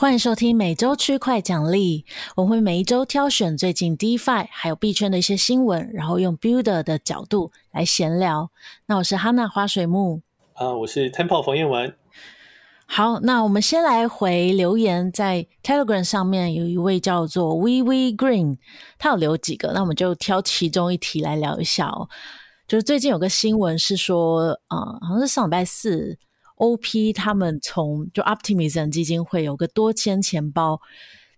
欢迎收听每周区块奖励，我会每一周挑选最近 DeFi 还有币圈的一些新闻，然后用 Builder 的角度来闲聊。那我是哈娜花水木啊，我是 Temple 冯彦文。好，那我们先来回留言，在 Telegram 上面有一位叫做 WeWe Green，他有留几个，那我们就挑其中一题来聊一下哦。就是最近有个新闻是说，呃，好像是上礼拜四。OP 他们从就 Optimism 基金会有个多签钱包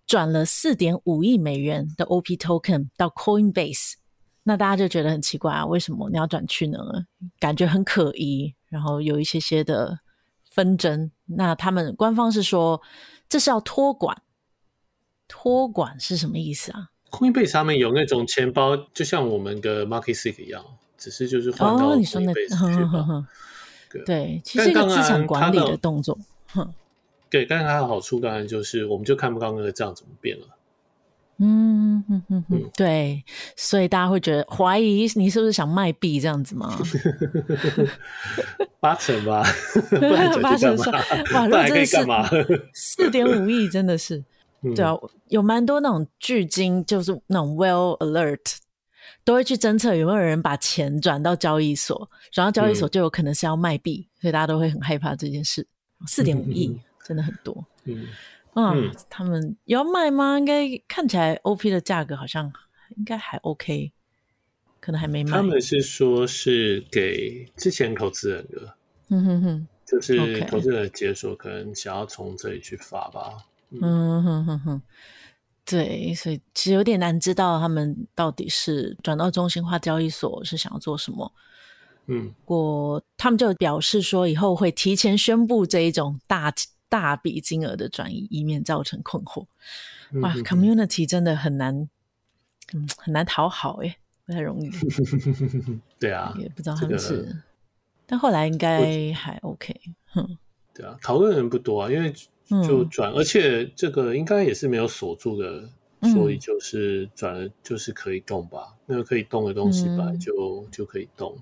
转了四点五亿美元的 OP Token 到 Coinbase，那大家就觉得很奇怪啊，为什么你要转去呢？感觉很可疑，然后有一些些的纷争。那他们官方是说这是要托管，托管是什么意思啊？Coinbase 上面有那种钱包，就像我们的 MarketSight 一样，只是就是换到 Coinbase 对，其实一个资产管理的动作，哼，对，但是它的好处当然就是，我们就看不到那个账怎么变了。嗯哼哼哼，对，所以大家会觉得怀疑你是不是想卖币这样子吗？八成吧，八成是哇，那真的是 四点五亿，真的是，对啊，有蛮多那种巨鲸，就是那种 Whale Alert。都会去侦测有没有人把钱转到交易所，转到交易所就有可能是要卖币，嗯、所以大家都会很害怕这件事。四点五亿真的很多，嗯，啊，嗯、他们要卖吗？应该看起来 OP 的价格好像应该还 OK，可能还没卖。他们是说是给之前投资人的，嗯哼哼，就是投资人解锁，可能想要从这里去发吧，嗯，嗯哼哼哼。对，所以其实有点难知道他们到底是转到中心化交易所是想要做什么。嗯，我他们就表示说以后会提前宣布这一种大大笔金额的转移，以免造成困惑。哇、嗯、，Community 真的很难，嗯，很难讨好诶，不太容易。对啊，也不知道他们是，这个、但后来应该还 OK。哼，对啊，讨论人不多啊，因为。就转，而且这个应该也是没有锁住的，嗯、所以就是转就是可以动吧。那个可以动的东西本来就、嗯、就可以动，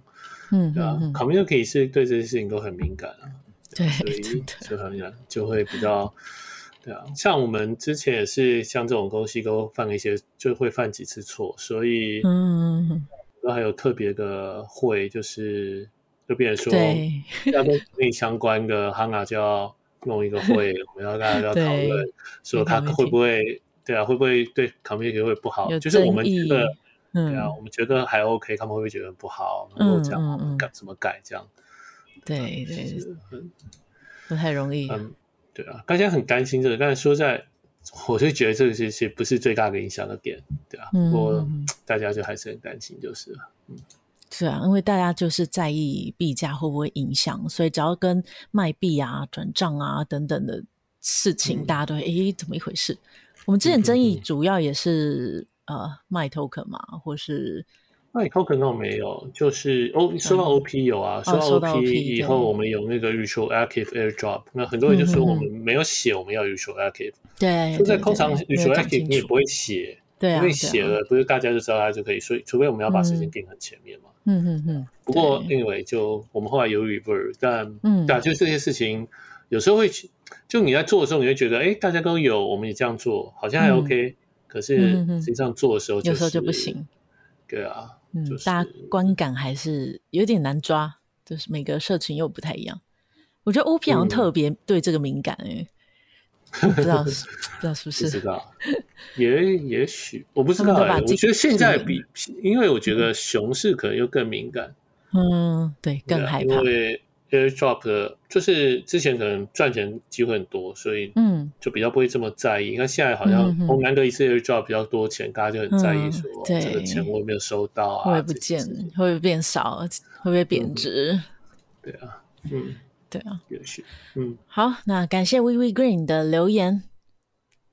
嗯，对啊。Community 是对这些事情都很敏感啊，对，所以就很敏感，就会比较，对啊。像我们之前也是像这种东西都犯了一些，就会犯几次错，所以嗯，然后还有特别的会，就是就变成说，对，要跟内相关的 HANA 就要。弄一个会，我们要大家要讨论，说他会不会对啊，会不会对 community 会不好？就是我们觉得，对啊，我们觉得还 OK，他们会不会觉得不好？然后这样改怎么改这样？对对，不太容易。嗯，对啊，大家很担心这个，但是说在，我就觉得这个其实不是最大的影响的点，对啊，不过大家就还是很担心，就是了，嗯。是啊，因为大家就是在意币价会不会影响，所以只要跟卖币啊、转账啊等等的事情，嗯、大家都会诶，怎么一回事？我们之前争议主要也是、嗯、呃卖 token 嘛，或是卖 token 倒没有，就是 O 收到 OP 有啊，收到 OP 以后我们有那个 retroactive airdrop，那很多人就说我们没有写我们要 retroactive，对，就在通常 retroactive 你也不会写，对啊，因为写了不是大家就知道它就可以，所以除非我们要把时间定很前面嘛。嗯嗯嗯，不过 anyway 就我们后来有 revert，但嗯，对啊，就这些事情有时候会，就你在做的时候，你会觉得，哎，大家都有，我们也这样做，好像还 OK，可是实际上做的时候，有时候就不行。对啊，嗯，大家观感还是有点难抓，就是每个社群又不太一样。我觉得 OP 好像特别对这个敏感，哎。不知道是 不知道是不是？不知道，也也许我不知道、欸。我觉得现在比，因为我觉得熊市可能又更敏感。嗯，对，更害怕。因为 airdrop 的，就是之前可能赚钱机会很多，所以嗯，就比较不会这么在意。那、嗯、现在好像我难得一次 airdrop 比较多钱，大家就很在意说，嗯、这个钱我有没有收到啊？会不会不见？会不会变少？会不会贬值？嗯、对啊，嗯。对啊，有趣。嗯，好，那感谢 WeWe Green 的留言。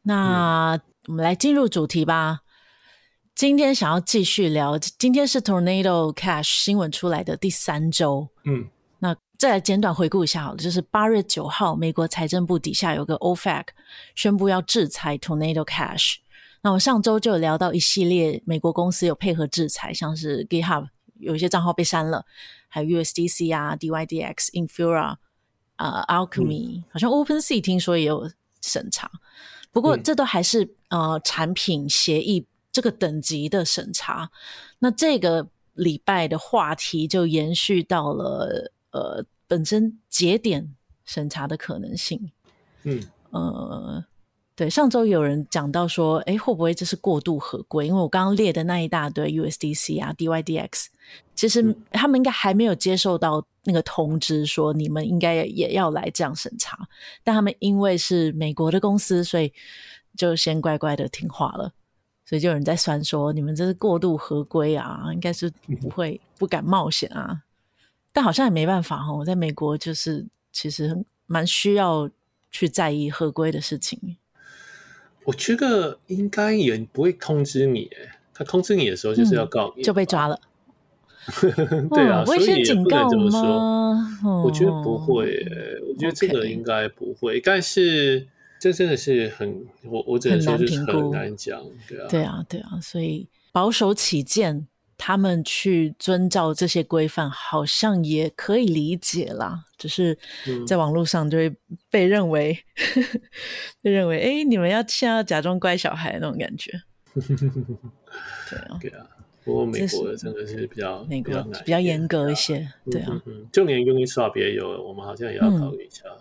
那、嗯、我们来进入主题吧。今天想要继续聊，今天是 Tornado Cash 新闻出来的第三周。嗯，那再来简短回顾一下好了，就是八月九号，美国财政部底下有个 OFAC 宣布要制裁 Tornado Cash。那我上周就有聊到一系列美国公司有配合制裁，像是 GitHub 有一些账号被删了，还有 USDC 啊、DYDX、Infura。呃、uh，Alchemy、嗯、好像 OpenSea 听说也有审查，不过这都还是、嗯、呃产品协议这个等级的审查。那这个礼拜的话题就延续到了呃本身节点审查的可能性。嗯呃。对，上周有人讲到说，诶，会不会这是过度合规？因为我刚刚列的那一大堆 USDC 啊、DYDX，其实他们应该还没有接受到那个通知，说你们应该也要来这样审查。但他们因为是美国的公司，所以就先乖乖的听话了。所以就有人在酸说，你们这是过度合规啊，应该是不会不敢冒险啊。但好像也没办法哦，我在美国就是其实蛮需要去在意合规的事情。我觉得应该也不会通知你，他通知你的时候就是要告你，嗯，就被抓了。对啊，哦，所以也不能这么说。哦，我觉得不会，我觉得这个应该不会。但是这真的是很，我我只能说就是很难讲。对啊，对啊，对啊，所以保守起见。他们去遵照这些规范，好像也可以理解啦。只是在网络上就会被认为，嗯、被认为，哎、欸，你们要现在要假装乖小孩那种感觉。对啊，对啊。不过美国的真的是比较美国比较严格一些。对啊，就连 Uniswap 也有，我们好像也要考虑一下。嗯、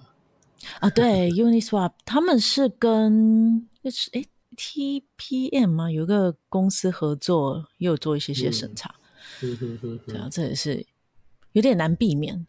啊，对，Uniswap 他们是跟就是哎。欸 TPM 吗？有个公司合作，也有做一些些审查。对啊，这也是有点难避免。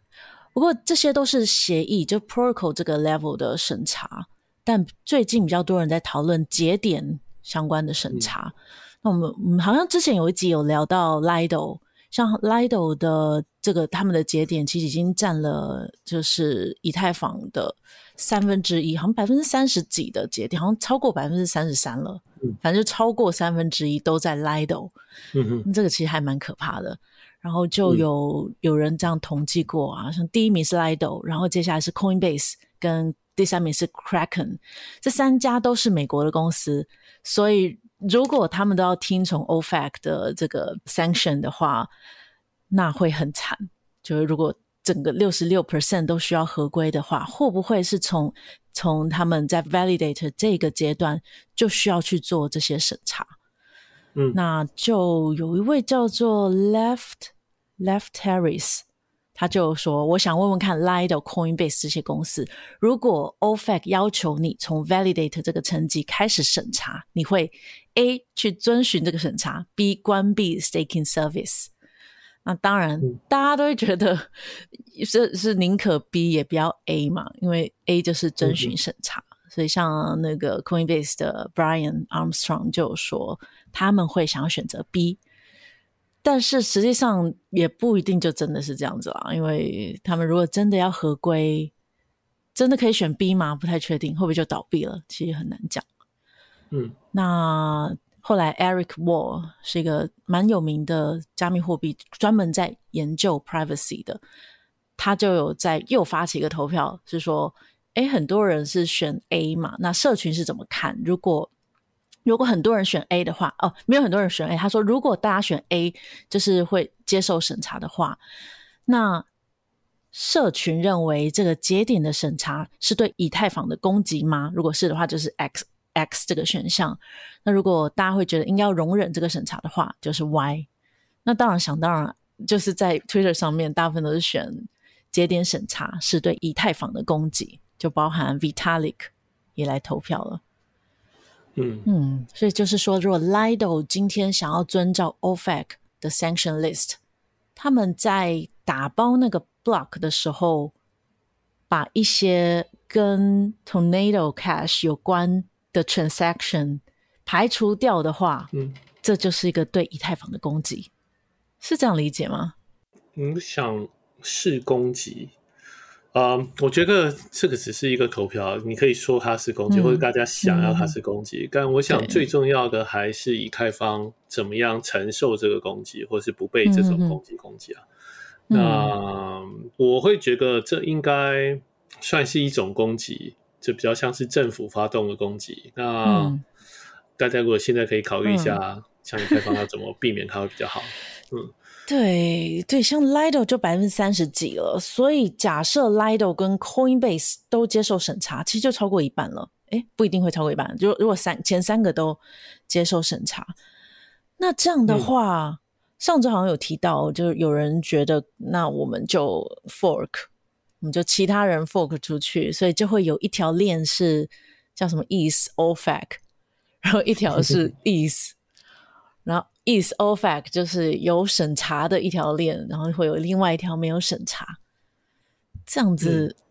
不过这些都是协议，就 Protocol 这个 level 的审查。但最近比较多人在讨论节点相关的审查。嗯、那我们我们好像之前有一集有聊到 Lido，像 Lido 的这个他们的节点其实已经占了就是以太坊的。三分之一，好像百分之三十几的节点，好像超过百分之三十三了。嗯，反正就超过三分之一都在 Lido。嗯哼，这个其实还蛮可怕的。然后就有、嗯、有人这样统计过啊，像第一名是 Lido，然后接下来是 Coinbase，跟第三名是 Kraken，这三家都是美国的公司。所以如果他们都要听从 OFAC 的这个 sanction 的话，那会很惨。就是如果整个六十六 percent 都需要合规的话，会不会是从从他们在 validate 这个阶段就需要去做这些审查？嗯，那就有一位叫做 Left Left Harris，他就说：“我想问问看，Lido、Coinbase 这些公司，如果 OFAC 要求你从 validate 这个层级开始审查，你会 A 去遵循这个审查，B 关闭 staking service。”那当然，大家都会觉得是是宁可 B 也不要 A 嘛，因为 A 就是遵循审查。嗯、所以像那个 Coinbase 的 Brian Armstrong 就说他们会想要选择 B，但是实际上也不一定就真的是这样子啦，因为他们如果真的要合规，真的可以选 B 吗？不太确定，会不会就倒闭了？其实很难讲。嗯，那。后来，Eric Wall 是一个蛮有名的加密货币，专门在研究 privacy 的。他就有在又发起一个投票，是说，诶，很多人是选 A 嘛？那社群是怎么看？如果如果很多人选 A 的话，哦，没有很多人选 A。他说，如果大家选 A，就是会接受审查的话，那社群认为这个节点的审查是对以太坊的攻击吗？如果是的话，就是 X。X 这个选项，那如果大家会觉得应该要容忍这个审查的话，就是 Y。那当然想当然，就是在 Twitter 上面，大部分都是选节点审查是对以太坊的攻击，就包含 Vitalik 也来投票了。嗯嗯，所以就是说，如果 Lido 今天想要遵照 OFAC 的 Sanction List，他们在打包那个 block 的时候，把一些跟 Tornado Cash 有关。的 transaction 排除掉的话，嗯，这就是一个对以太坊的攻击，是这样理解吗？你想是攻击？啊、uh，我觉得这个只是一个投票，你可以说它是攻击，嗯，或者大家想要它是攻击，嗯。但我想最重要的还是以太坊怎么样承受这个攻击，或是不被这种攻击攻击啊，嗯。那我会觉得这应该算是一种攻击。就比较像是政府发动的攻击，那、嗯、大家如果现在可以考虑一下，像以太坊要怎么避免它会比较好。嗯，对对，像 Lido 就百分之三十几了，所以假设 Lido 跟 Coinbase 都接受审查，其实就超过一半了。哎，不一定会超过一半。就如果三前三个都接受审查，那这样的话，嗯、上周好像有提到，就是有人觉得，那我们就 fork，我们就其他人 fork 出去，所以就会有一条链是叫什么 is OFAC，然后一条是 ETH，然后 is OFAC 就是有审查的一条链，然后会有另外一条没有审查，这样子。嗯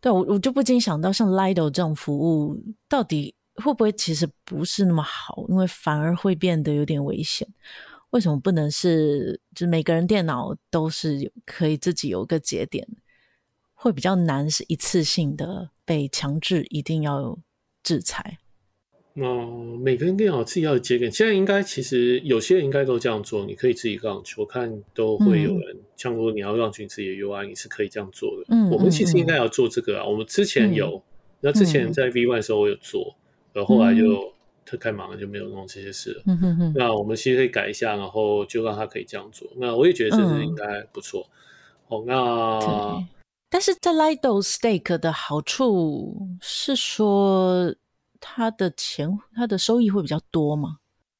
对，我我就不禁想到，像 Lido 这种服务，到底会不会其实不是那么好？因为反而会变得有点危险。为什么不能是，就是每个人电脑都是可以自己有个节点，会比较难，是一次性的被强制一定要有制裁？嗯，每个人更好自己要有节点，现在应该其实有些人应该都这样做，你可以自己 launch，我看都会有人，嗯、像如果你要 launch 自己的 UI，你是可以这样做的。嗯，我们其实应该要做这个啊，嗯、我们之前有，那、嗯、之前在 V One 的时候我有做，然后后来就特太忙了，就没有弄这些事了。嗯哼哼。那我们其实可以改一下，然后就让他可以这样做。那我也觉得这是应该不错。哦、嗯，那但是在 Lido Stake 的好处是说。它的钱，它的收益会比较多吗？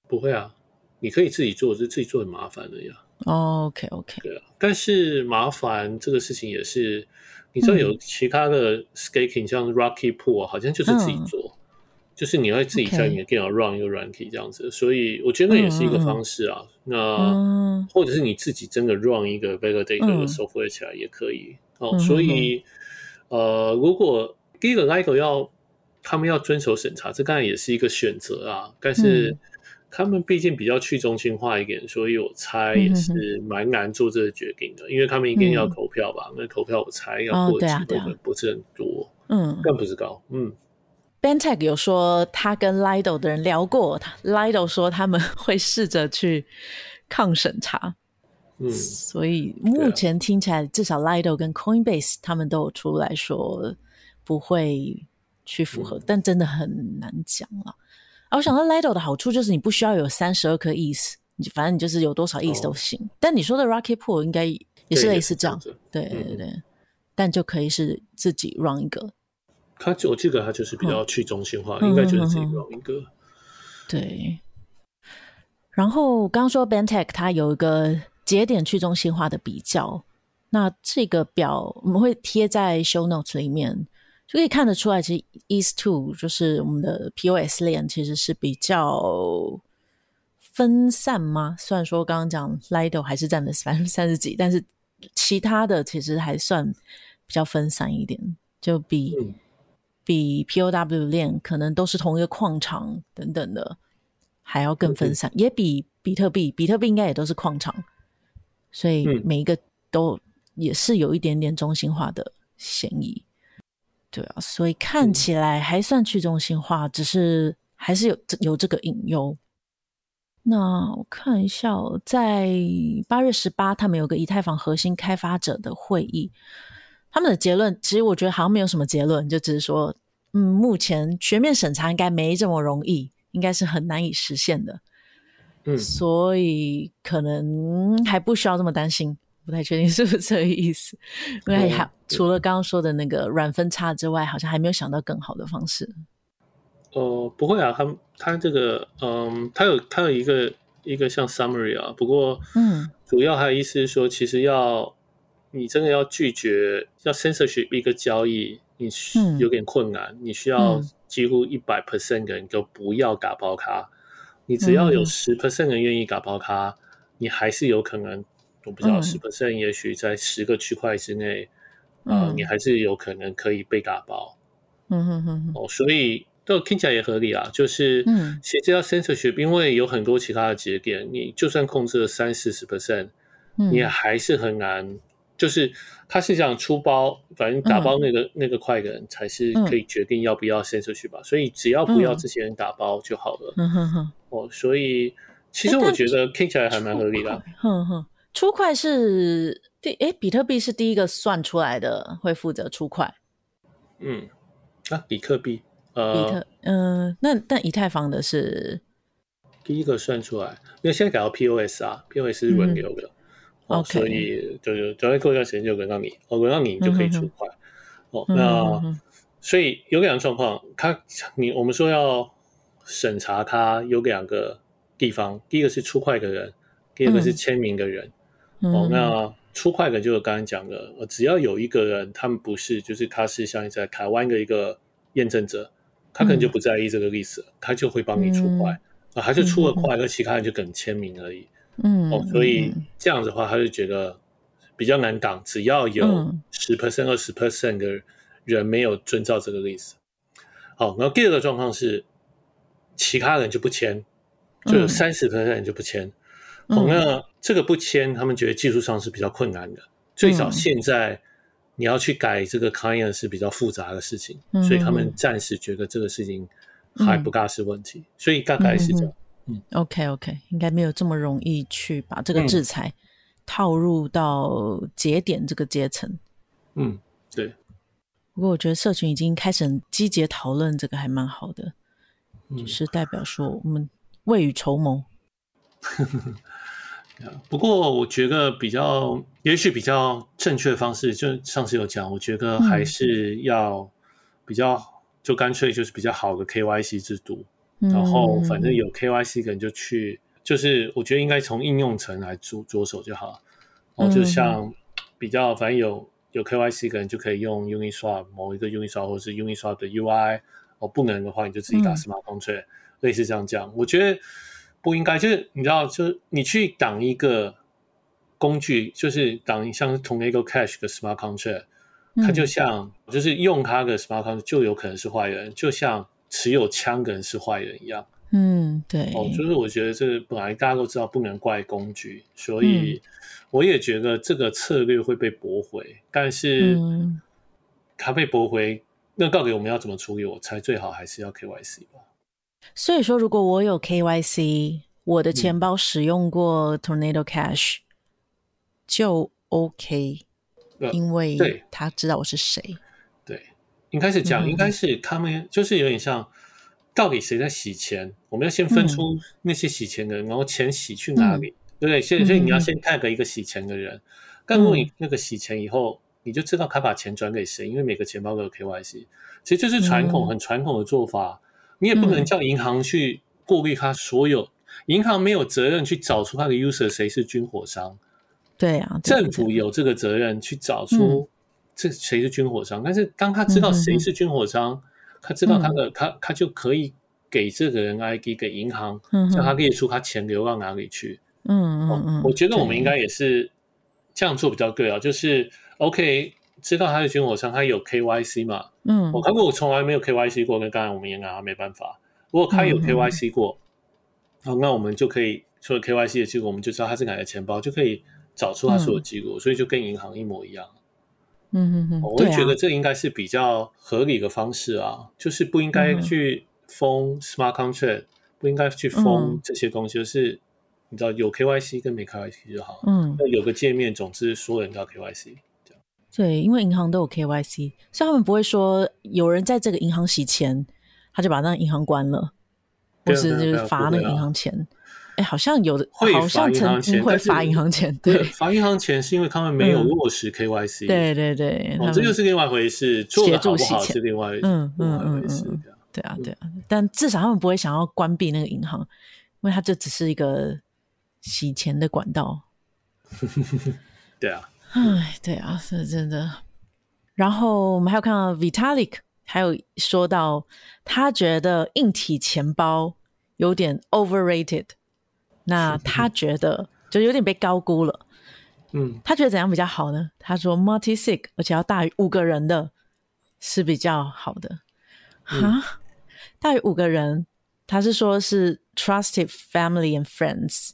不会啊，你可以自己做，是自己做很麻烦的呀。Oh, OK OK，对啊，但是麻烦这个事情也是，你知道有其他的 staking，、嗯、像 Rocket Pool，好像就是自己做，嗯、就是你会自己在你的电脑 run 一个软体这样子.所以我觉得那也是一个方式啊。嗯、那、嗯、或者是你自己真的 run 一个 validate 的 software 起来也可以。嗯、哦，所以呃，如果第一个 Lido 要。他们要遵守审查，这当然也是一个选择啊。但是他们毕竟比较去中心化一点，嗯、所以我猜也是蛮难做这个决定的，嗯、因为他们一定要投票吧？嗯、那投票我猜要过的机会不是很多，嗯，更不是高。嗯，BenTech 有说他跟 Lido 的人聊过，Lido 说他们 会试着去抗审查。嗯，所以目前听起来，至少 Lido 跟 Coinbase 他们都有出来说不会。去符合，但真的很难讲了。啊，我想到 Lido 的好处就是你不需要有三十二颗 ETH，你反正你就是有多少 ETH 都行。哦、但你说的 Rocket Pool 应该也是类似这样，对对对，嗯、但就可以是自己 run 一个。它我记得它就是比较去中心化，嗯、应该就是自己 run 一个。对。然后刚刚说 Bantech 它有一个节点去中心化的比较，那这个表我们会贴在 Show Notes 里面。就可以看得出来，其实 East Two 就是我们的 POS 链，其实是比较分散吗？虽然说刚刚讲 Lido 还是占了百分之三十几，但是其他的其实还算比较分散一点，就比、嗯、比 POW 链可能都是同一个矿场等等的还要更分散，嗯、也比比特币，比特币应该也都是矿场，所以每一个都也是有一点点中心化的嫌疑。对啊，所以看起来还算去中心化，嗯、只是还是有有这个隐忧。那我看一下、哦，在八月十八，他们有个以太坊核心开发者的会议，他们的结论其实我觉得好像没有什么结论，就只是说，嗯，目前全面审查应该没这么容易，应该是很难以实现的。嗯，所以可能还不需要这么担心。不太确定是不是这个意思，因为还除了刚刚说的那个软分叉之外，好像还没有想到更好的方式。哦、呃，不会啊，他他这个，嗯，他有他有一个一个像 summary 啊，不过，嗯，主要还有意思是说，其实要你真的要拒绝要 censorship 一个交易，你有点困难，嗯、你需要几乎一百 percent 的人都不要打包它，你只要有十 percent 人愿意打包它，嗯、你还是有可能。我不知道十 percent，也许在十个区块之内，啊、嗯呃，你还是有可能可以被打包。嗯哼哼。哦，所以这听起来也合理啊。就是，嗯，其实要 censorship，因为有很多其他的节点，你就算控制了三四十 percent，你还是很难。嗯、就是他是想出包，反正打包那个、嗯、那个块的人才是可以决定要不要 censorship 吧。所以只要不要这些人打包就好了。嗯哼哼。哦，所以其实我觉得听起来还蛮合理的、啊。哼哼。出块是第诶，比特币是第一个算出来的，会负责出块。嗯，啊，比特币，呃，比特，嗯、呃，那但以太坊的是第一个算出来，因为现在改到 POS 啊，POS 是轮流的，哦，所以就就只要过一段时间就轮到你，哦，轮到你就可以出块，哦，那所以有两个状况，他你我们说要审查他有两个地方，第一个是出快的人，第二个是签名的人。嗯、哦，那出快的就是刚刚讲的，只要有一个人，他们不是，就是他是像在台湾的一个验证者，他可能就不在意这个例子，嗯、他就会帮你出快。啊，他就出了快，那其他人就跟签名而已。嗯，哦，所以这样子的话，他就觉得比较难挡。只要有十 percent、二十 percent 的人没有遵照这个例子。好，然后第二个状况是，其他人就不签，就有三十 percent 人就不签。哦，那这个不签，他们觉得技术上是比较困难的。最早现在你要去改这个 client 是比较复杂的事情，所以他们暂时觉得这个事情。还不大是问题，嗯、所以大概是这样。嗯，OK OK，应该没有这么容易去把这个制裁套入到节点这个阶层。嗯，对。不过我觉得社群已经开始很积极讨论这个，还蛮好的，嗯、就是代表说我们未雨绸缪。不过我觉得比较，也许比较正确的方式，就上次有讲，我觉得还是要比较。就干脆就是比较好的 KYC 制度，嗯、然后反正有 KYC 的人就去，就是我觉得应该从应用层来着着手就好。然后就像比较反正有有 KYC 的人就可以用 Uniswap 某一个 Uniswap 或者是 Uniswap 的 UI，哦不能的话你就自己打 Smart Contract，嗯、类似这样讲。我觉得不应该，就是你知道，就是你去挡一个工具，就是挡像同一个 Cash 的 Smart Contract。它就像，就是用它的 smart contract 就有可能是坏人，就像持有枪的人是坏人一样。嗯，对。哦，就是我觉得这个本来大家都知道不能怪工具，所以我也觉得这个策略会被驳回。但是，它被驳回，那到底我们要怎么处理？我猜最好还是要 KYC 吧。所以说，如果我有 KYC，我的钱包使用过 Tornado Cash，就 OK。因为他知道我是谁，对，应该是这样，应该是他们就是有点像，到底谁在洗钱？我们要先分出那些洗钱的人，然后钱洗去哪里，对不对？所以，所以你要先 tag 一个洗钱的人，但如果你那个洗钱以后，你就知道他把钱转给谁，因为每个钱包都有 KYC，其实这是传统很传统的做法，你也不能叫银行去过滤他所有，银行没有责任去找出他的 user 谁是军火商。对啊，政府有这个责任去找出这谁是军火商，但是当他知道谁是军火商，他知道他的他他就可以给这个人 ID 给银行，叫他列出他钱流到哪里去。嗯嗯嗯，我觉得我们应该也是这样做比较对啊，就是 OK，知道他是军火商，他有 KYC 嘛？嗯，我看过，我从来没有 KYC 过，跟刚才我们也拿他没办法。如果他有 KYC 过，好，那我们就可以除了 KYC 的记录，我们就知道他是哪个钱包，就可以。找出他所有记录，嗯、所以就跟银行一模一样。嗯嗯嗯，我会觉得这应该是比较合理的方式啊，啊就是不应该去封 smart contract，、嗯、不应该去封这些东西，就是你知道有 KYC 跟没 KYC 就好。嗯，那有个界面，总之所有人都要 KYC。对，因为银行都有 KYC，所以他们不会说有人在这个银行洗钱，他就把那个银行关了，或是就是罚那个银行钱。哎，好像有的，好像曾经会罚银行钱，对，罚银行钱是因为他们没有落实 KYC，对对对，这就是另外一回事，协助洗钱是另外，嗯嗯嗯嗯，对啊对啊，但至少他们不会想要关闭那个银行，因为它这只是一个洗钱的管道。对啊，哎，对啊，是真的。然后我们还有看到 Vitalik，还有说到他觉得硬体钱包有点 overrated。那他觉得就有点被高估了，嗯，他觉得怎样比较好呢？他说 multi-sig 而且要大于五个人的是比较好的，哈、嗯，大于五个人，他是说是 trusted family and friends，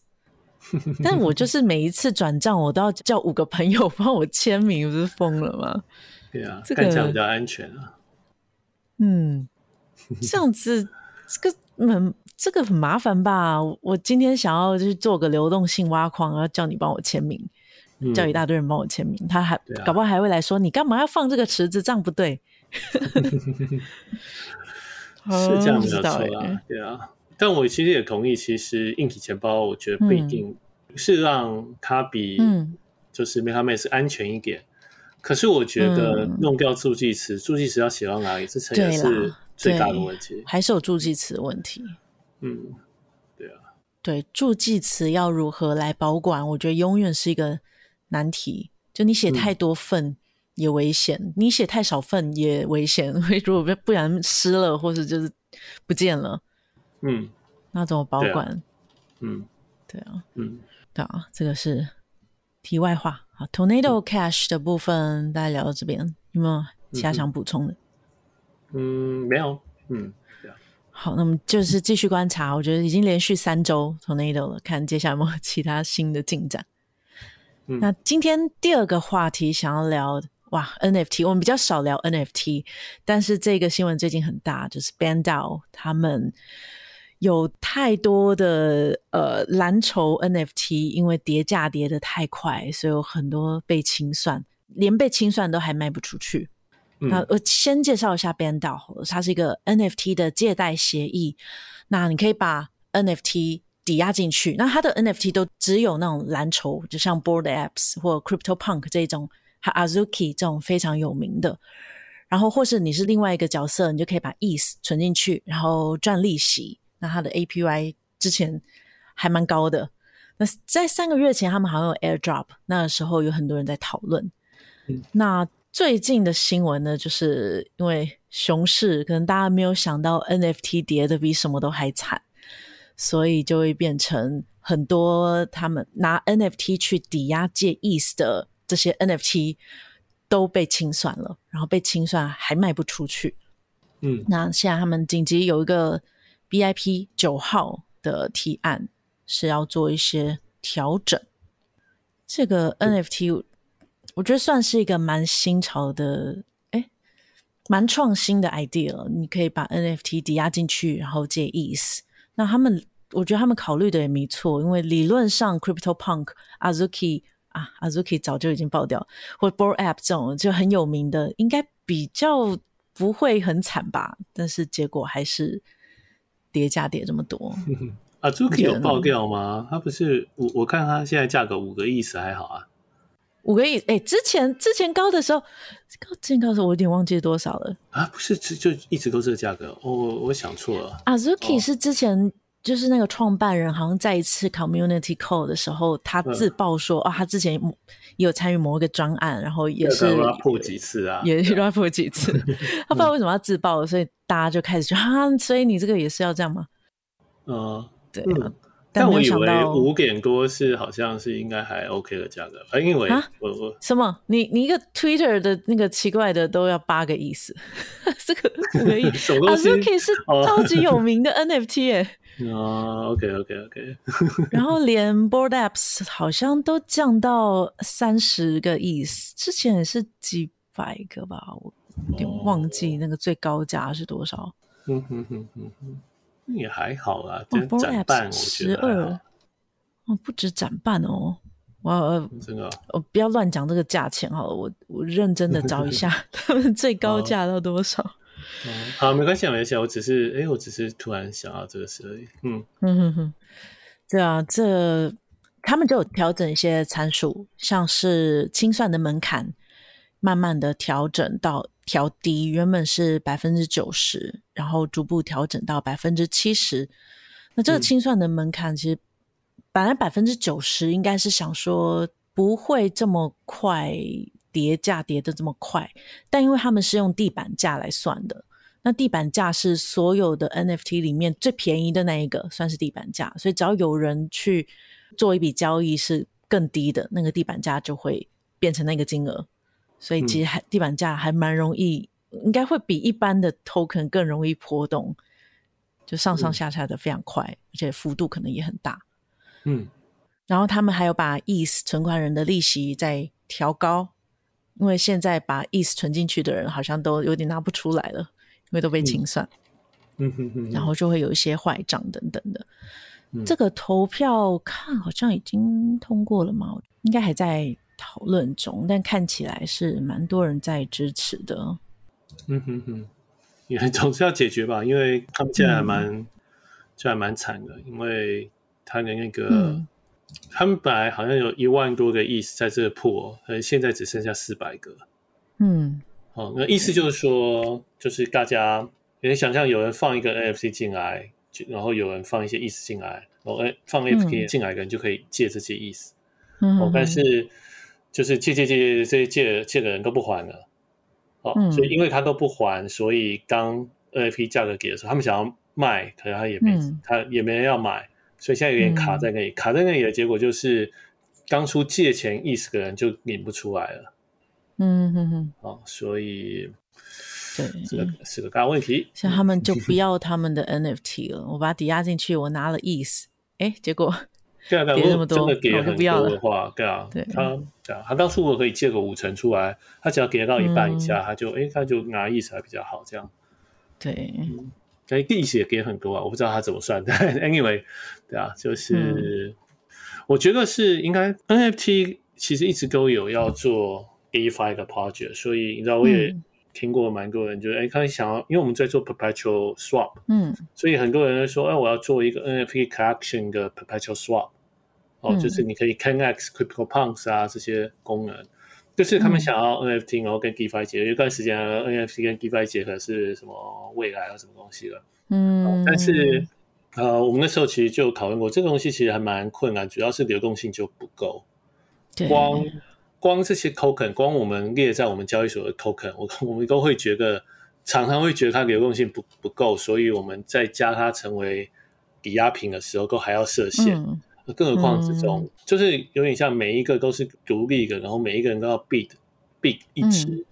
但我就是每一次转账我都要叫五个朋友帮我签名，不是疯了吗？对啊，这个看起来比较安全啊，嗯，这样子这个很。这个很麻烦吧？我今天想要就是做个流动性挖矿，要叫你帮我签名，嗯、叫一大堆人帮我签名，他还、啊、搞不好还会来说你干嘛要放这个池子？这样不对。是这样没有错啊，对啊。但我其实也同意，其实硬体钱包我觉得不一定是让它比就是 MetaMask 安全一点。可是我觉得弄掉助记词，助记词要写到哪里，这才是最大的问题。还是有助记词的问题。嗯，对啊，对，助记词要如何来保管？我觉得永远是一个难题。就你写太多份也危险，嗯、你写太少份也危险。如果不不然湿了，或是就是不见了，嗯，那怎么保管？啊嗯，对啊，嗯，对啊，这个是题外话。好，Tornado Cash 的部分大家聊到这边，有没有其他想补充的？嗯，没有，嗯。好，那么就是继续观察。我觉得已经连续三周 Tornado 了，看接下来有没有其他新的进展。嗯、那今天第二个话题想要聊，哇，NFT，我们比较少聊 NFT，但是这个新闻最近很大，就是 BandDAO 他们有太多的呃蓝筹 NFT，因为跌价跌得太快，所以有很多被清算，连被清算都还卖不出去。那我先介绍一下 BandDAO，它是一个 NFT 的借贷协议。那你可以把 NFT 抵押进去，那它的 NFT 都只有那种蓝筹，就像 Bored Apps 或 CryptoPunk 这种，还有 Azuki 这种非常有名的。然后或是你是另外一个角色，你就可以把 ETH 存进去，然后赚利息。那它的 APY 之前还蛮高的。那在三个月前，他们好像有 Airdrop，那个时候有很多人在讨论。嗯、那最近的新闻呢，就是因为熊市，可能大家没有想到 NFT 跌得比什么都还惨，所以就会变成很多他们拿 NFT 去抵押借 ETH 的这些 NFT 都被清算了，然后被清算还卖不出去。嗯，那现在他们紧急有一个 BIP 九号的提案，是要做一些调整。这个 NFT、嗯。我觉得算是一个蛮新潮的，哎，蛮创新的 idea。你可以把 NFT 抵押进去，然后借 ETH。那他们，我觉得他们考虑的也没错，因为理论上 CryptoPunk、Azuki 啊，Azuki 早就已经爆掉，或 Bored Ape 这种就很有名的，应该比较不会很惨吧？但是结果还是跌价跌这么多。啊，Zuki 有爆掉吗？他不是我我看他现在价格五个 ETH 还好啊。五个亿，哎、欸，之前之前高的时候，高之前高的时候，我有点忘记多少了啊？不是，就一直都是这个价格，我、哦、我想错了。啊，Zuki 是之前就是那个创办人，好像在一次 Community Call 的时候，他自曝说，嗯、哦，他之前也有参与某一个专案，然后也是 rap 几次啊，也 rap 几次，他不知道为什么要自爆，所以大家就开始说啊，所以你这个也是要这样吗？嗯，对。嗯但我以为五点多是好像是应该还 OK 的价格，啊，因为我我什么？你你一个 Twitter 的那个奇怪的都要八个意思，这个五个亿，Azuki 是超级有名的 NFT 哎，啊 OK OK OK，然后连 Bored Apps 好像都降到三十个意思，之前也是几百个吧，我有点忘记那个最高价是多少。嗯哼哼哼哼。也还好啦，就斩半，我觉得还好。哦，不止斩半哦，我真的，我不要乱讲这个价钱好了，我我认真的找一下 他们最高价到多少。好，没关系，没关系，我只是，哎，我只是突然想到这个事而已。嗯嗯哼哼，对啊，这他们就有调整一些参数，像是清算的门槛，慢慢的调整到。调低，原本是百分之九十，然后逐步调整到百分之七十。那这个清算的门槛，其实本来百分之九十应该是想说不会这么快跌价跌的这么快，但因为他们是用地板价来算的，那地板价是所有的 NFT 里面最便宜的那一个，算是地板价，所以只要有人去做一笔交易是更低的，那个地板价就会变成那个金额。所以其实还地板价还蛮容易，嗯、应该会比一般的 token 更容易波动，就上上下下的非常快，嗯、而且幅度可能也很大。嗯，然后他们还有把 ETH 存款人的利息再调高，因为现在把 ETH 存进去的人好像都有点拿不出来了，因为都被清算。嗯哼哼，然后就会有一些坏账等等的。嗯、这个投票看好像已经通过了吗？应该还在。讨论中，但看起来是蛮多人在支持的。嗯哼哼，也总是要解决吧，因为他们现在还蛮，嗯、就还蛮惨的，因为他的那个他们本来好像有一万多个 ETH 在这个 pool，可能现在只剩下四百个。嗯，哦，那意思就是说，就是大家你想象有人放一个 NFT 进来，就然后有人放一些 ETH 进来，然后放 NFT 进来的人就可以借这些 ETH。嗯，哦，但是就是借借借这些借借的人都不还了。哦，嗯、所以因为他都不还，所以当 NFT 价格给的时候，他们想要卖，可能他也没、嗯、他也没人要买，所以现在有点卡在那里。嗯、卡在那里的结果就是，当初借钱 ETH 的人就领不出来了。嗯哼哼。哦，所以对，是个是个大问题。像他们就不 要他们的 NFT 了，我把它抵押进去，我拿了意思哎，结果。对啊，如果真的给很多的话，对啊，对他，对啊，他当初我可以借个五成出来，他只要给到一半以下，他就哎，他就拿意思还比较好，这样。对，但利息也给很多啊，我不知道他怎么算。但 anyway，对啊，就是我觉得是应该 NFT 其实一直都有要做 DeFi 的 project，所以你知道我也。听过蛮多人，就是哎，他想要，因为我们在做 perpetual swap，嗯，所以很多人说，哎，我要做一个 NFT collection 的 perpetual swap，哦，嗯、就是你可以 10x CryptoPunks 啊这些功能，就是他们想要 NFT，然后跟 DeFi 结合，有一段时间 NFT 跟 DeFi 结合是什么未来啊什么东西了，嗯，但是呃，我们那时候其实就有讨论过，这个东西其实还蛮困难，主要是流动性就不够，对。光。光这些 token，光我们列在我们交易所的 token，我 我们都会觉得常常会觉得它流动性不不够，所以我们在加它成为抵押品的时候，都还要设限。嗯、更何况这种、嗯、就是有点像每一个都是独立的，然后每一个人都要 bid bid 一支，嗯、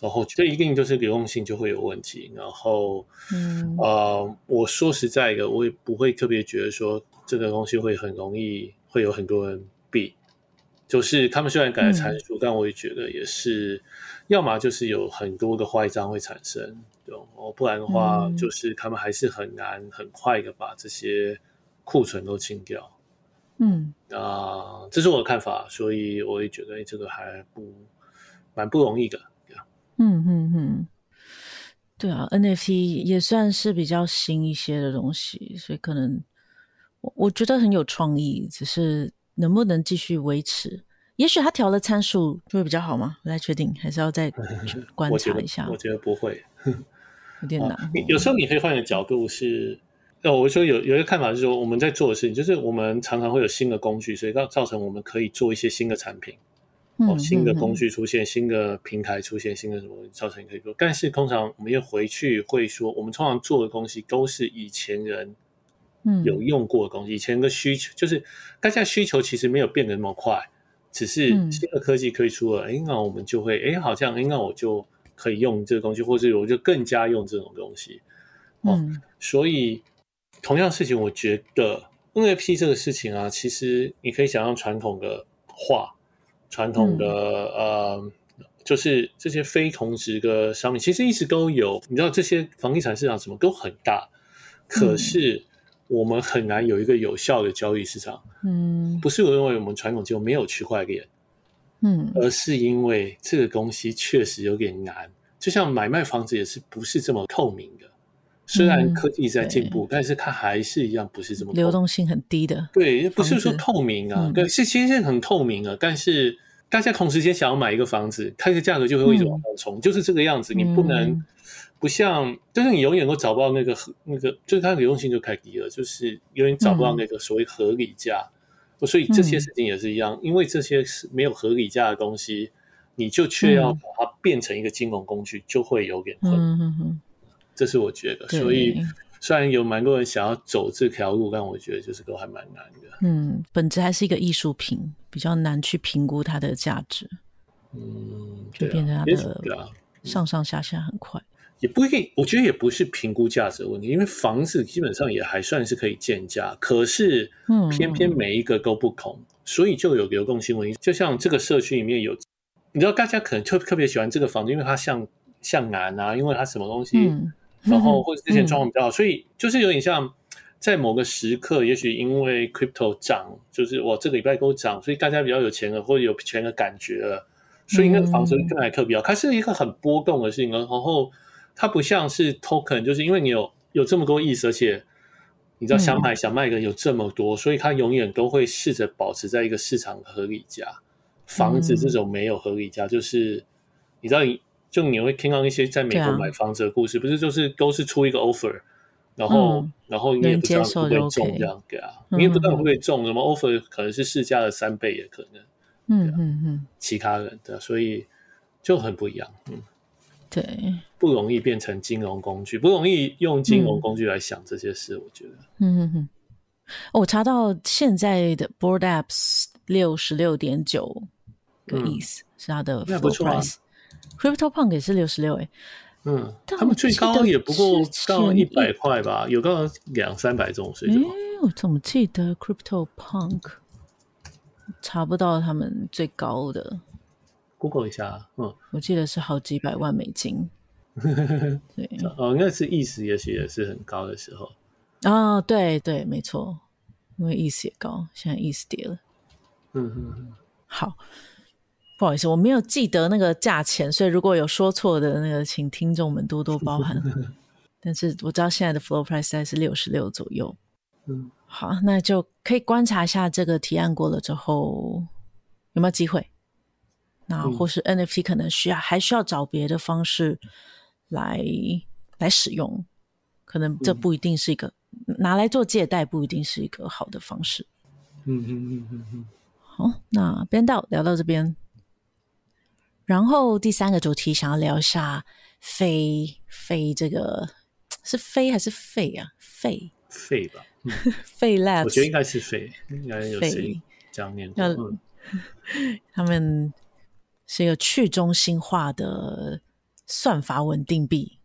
然后这一定就是流动性就会有问题。然后，嗯、呃，我说实在的，我也不会特别觉得说这个东西会很容易会有很多人 bid。就是他们虽然改了参数，嗯、但我也觉得也是，要么就是有很多的坏账会产生，对哦，不然的话，就是他们还是很难很快的把这些库存都清掉。嗯，啊、呃，这是我的看法，所以我也觉得这个还不蛮不容易的。嗯嗯嗯，对啊，NFT 也算是比较新一些的东西，所以可能我我觉得很有创意，只是。能不能继续维持？也许他调了参数就会比较好吗？不太确定，还是要再 观察一下。我觉得，我觉得不会，有点难。啊、有时候你可以换个角度是，哦，我说有有一个看法是说，我们在做的事情就是我们常常会有新的工具，所以造造成我们可以做一些新的产品。哦，新的工具出现，嗯、新的平台出现，新的什么造成你可以做。但是通常我们又回去会说，我们通常做的东西都是以前人。有用过的东西，以前的需求就是大家需求其实没有变得那么快，只是新的科技推出了，哎、嗯，那我们就会，哎，好像，哎，那我就可以用这个东西，或者我就更加用这种东西。哦，嗯、所以同样事情，我觉得 NFT 这个事情啊，其实你可以想象传统的画，传统的、嗯、呃，就是这些非同质的商品，其实一直都有。你知道这些房地产市场什么都很大，可是。嗯。我们很难有一个有效的交易市场，嗯，不是我认为我们传统就没有区块链，嗯，而是因为这个东西确实有点难，就像买卖房子也是不是这么透明的，虽然科技在进步，嗯、但是它还是一样不是这么，流动性很低的，对，不是说透明啊，对，是其实很透明啊，但是大家同时间想要买一个房子，它的价格就会一直往上冲，嗯、就是这个样子，你不能。嗯不像，就是你永远都找不到那个那个，就是它的流动性就太低了，就是永远找不到那个所谓合理价。嗯、所以这些事情也是一样，嗯、因为这些是没有合理价的东西，你就却要把它变成一个金融工具，就会有点困难。这是我觉得。所以虽然有蛮多人想要走这条路，但我觉得就是都还蛮难的。嗯，本质还是一个艺术品，比较难去评估它的价值。嗯，就变成它的上上下下很快。也不一定，我觉得也不是评估价值的问题，因为房子基本上也还算是可以建价，可是偏偏每一个都不同，嗯、所以就有流动性问题。就像这个社区里面有，你知道大家可能特特别喜欢这个房子，因为它像像南啊，因为它什么东西，嗯、然后或者之前状况比较好，嗯、所以就是有点像在某个时刻，也许因为 crypto 涨，就是我这个礼拜都涨，所以大家比较有钱了，或者有钱的感觉了，所以那个房子更来特别好。它是一个很波动的事情，然后。它不像是 token，就是因为你有有这么多意思，而且你知道想买想卖的人有这么多，所以它永远都会试着保持在一个市场的合理价。房子这种没有合理价，就是你知道，就你会听到一些在美国买房子的故事，不是就是都是出一个 offer，然后然后你也不知道会不会中这样对啊，你也不知道会不会中，什么 offer 可能是市价的三倍也可能。嗯嗯嗯，其他人的，所以就很不一样。嗯，对，不容易变成金融工具，不容易用金融工具来想这些事。我觉得，嗯嗯嗯。我查到现在的 Bored Apps 六十六点九个意思是它的 floor price，Crypto Punk 也是六十六哎。嗯，他们最高也不过到一百块吧，有个两三百这种水准。哎，我怎么记得 Crypto Punk？查不到他们最高的，Google 一下，嗯，我记得是好几百万美金。对，哦，那是意思，也许也是很高的时候。哦，对对，没错，因为意思也高，现在意思跌了。嗯嗯嗯，好，不好意思，我没有记得那个价钱，所以如果有说错的那个，请听众们多多包涵。但是我知道现在的 floor price 大概是六十六左右。嗯。好，那就可以观察一下这个提案过了之后有没有机会。那或是 NFT 可能需要、嗯、还需要找别的方式来来使用，可能这不一定是一个、嗯、拿来做借贷，不一定是一个好的方式。嗯嗯嗯嗯嗯。好，那边到聊到这边，然后第三个主题想要聊一下飞飞这个是飞还是废啊？废废吧。费 Labs，我觉得应该是费，应该有谁这样念？嗯，他们是一个去中心化的算法稳定币。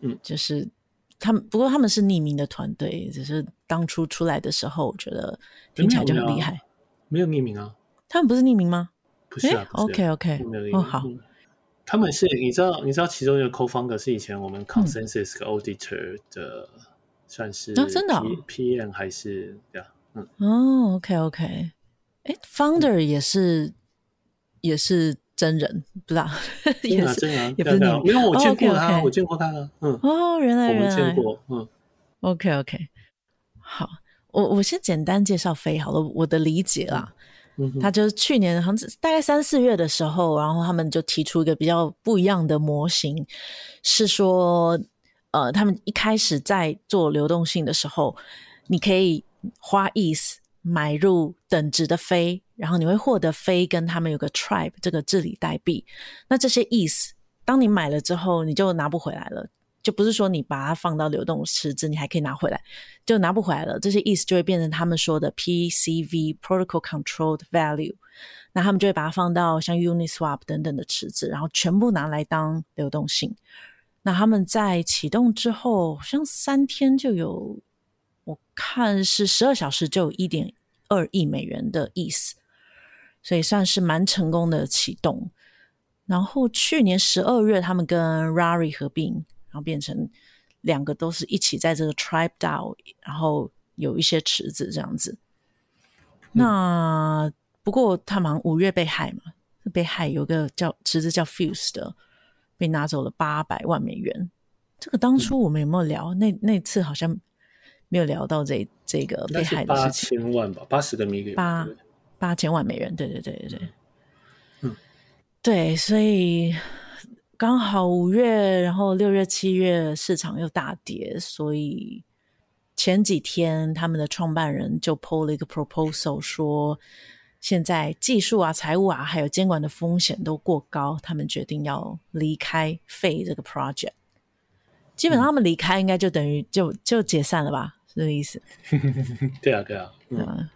嗯，就是他们，不过他们是匿名的团队，只是当初出来的时候，我觉得听起来就很厉害。没有匿名啊？他们不是匿名吗？不是啊。OK OK，哦好，他们是你知道，你知道其中一个 co-founder 是以前我们 Consensus Auditor 的。算是啊，真的 PM 还是这样？嗯。哦，OK OK，哎，Founder 也是也是真人，不知道 也是真人，也不是你，因为我见过他，我见过他了，嗯。哦，原来我们见过，嗯，OK OK，好，我我先简单介绍飞好了，我的理解啦，嗯，他就是去年好像大概三四月的时候，然后他们就提出一个比较不一样的模型，是说。呃，他们一开始在做流动性的时候，你可以花 ETH 买入等值的飞，然后你会获得飞跟他们有个 Tribe 这个治理代币。那这些 ETH 当你买了之后，你就拿不回来了，就不是说你把它放到流动池子，你还可以拿回来，就拿不回来了。这些意思就会变成他们说的 PCV Protocol Controlled Value，那他们就会把它放到像 Uniswap 等等的池子，然后全部拿来当流动性。那他们在启动之后，好像三天就有，我看是十二小时就有一点二亿美元的意思，所以算是蛮成功的启动。然后去年十二月，他们跟 Rari 合并，然后变成两个都是一起在这个 Tribe DAO，然后有一些池子这样子。那不过他们五月被害嘛，被害有个叫池子叫 Fuse 的。被拿走了八百万美元，这个当初我们有没有聊？嗯、那那次好像没有聊到这这个被害的事情。八千万吧，八十个米八八千万美元，对对对对对，嗯，对，所以刚好五月，然后六月、七月市场又大跌，所以前几天他们的创办人就 po 了一个 proposal 说。现在技术啊、财务啊，还有监管的风险都过高，他们决定要离开废这个 project。基本上他们离开，应该就等于就就解散了吧？是这个意思？对啊，对啊。嗯，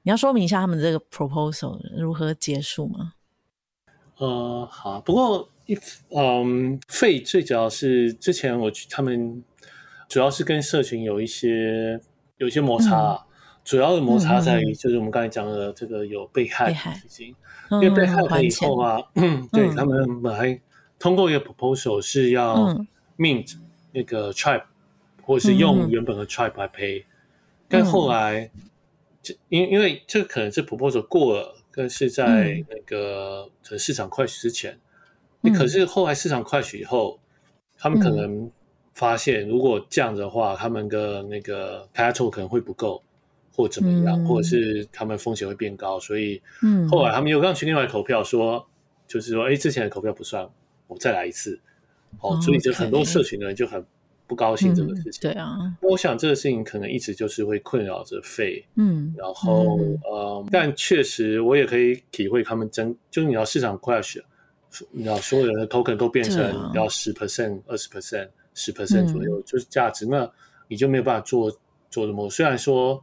你要说明一下他们这个 proposal 如何结束吗？呃，好，不过一嗯，费最主要是之前我去他们主要是跟社群有一些有一些摩擦。嗯主要的摩擦在于，就是我们刚才讲的这个有被害的事情，因为被害了以后啊，嗯、对他们本来通过一个 proposal 是要 mint 那个 tribe，或者是用原本的 tribe 来 pay，但后来这，因因为这个可能是 proposal 过了，但是在那个市场 crash 之前，你可是后来市场 crash 以后，他们可能发现，如果这样的话，他们的那个 capital 可能会不够，或怎么样，嗯、或者是他们风险会变高，所以，嗯，后来他们又刚去另外投票说，就是说，哎，之前的投票不算，我再来一次，哦，所以就很多社群的人就很不高兴这个事情。嗯、对啊，我想这个事情可能一直就是会困扰着 Faye，嗯，然后，嗯、呃，但确实我也可以体会他们争，就是你要市场 crash，你要所有人的 token 都变成要十 percent、二十 percent。十 percent 左右、嗯、就是价值，那你就没有办法做做什么。虽然说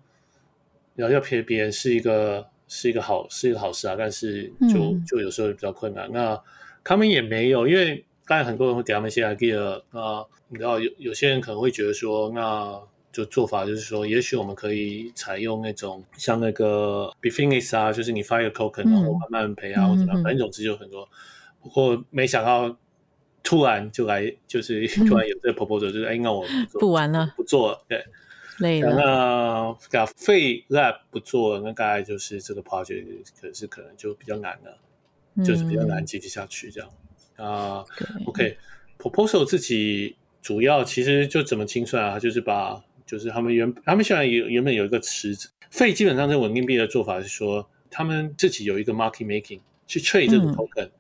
要要骗别人是一个是一个好是一个好事啊，但是就、嗯、就有时候比较困难。那他们也没有，因为当然很多人会给他们一些 idea 那，你知道有有些人可能会觉得说，那就做法就是说，也许我们可以采用那种像那个 Bitfinex 啊，就是你发一个 token，然后慢慢赔啊，嗯、或者怎么样，反正总之就很多。不过没想到。突然就来，就是 突然有这个 proposal，、嗯、就是哎，那我不，不玩了，不做了，对，累了。那 Faye Lab 不做了，那大概就是这个 project 可是可能就比较难了，嗯、就是比较难继续下去这样啊。Uh, OK，proposal、okay, 自己主要其实就怎么清算啊？就是把就是他们原他们现在有原本有一个池子，Faye 基本上这稳定币的做法是说，他们自己有一个 market making 去 trade 这个 token、嗯。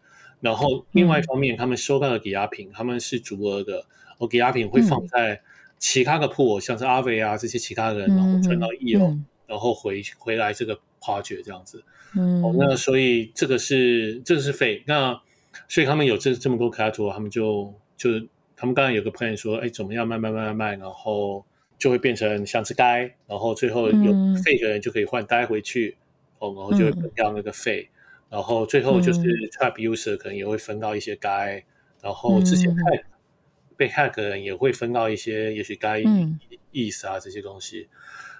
然后另外一方面，嗯、他们收到的抵押品，他们是足额的，哦，抵押品会放在其他的铺、嗯，像是阿伟啊这些其他人，然后转到 yield、嗯、然后回回来这个 project 这样子。嗯，哦，那所以这个是这个是 Faye，那所以他们有这这么多 collateral，他们就就他们刚才有个 plan 说，哎，怎么样卖卖卖卖卖，然后就会变成像是 DAI，然后最后有 Faye 的人就可以换 DAI 回去，哦，然后就会分掉那个 Faye。然后最后就是 trap user 可能也会分到一些该、嗯，然后之前 hack、嗯、被 hack 的人也会分到一些，也许该意思啊、嗯、这些东西。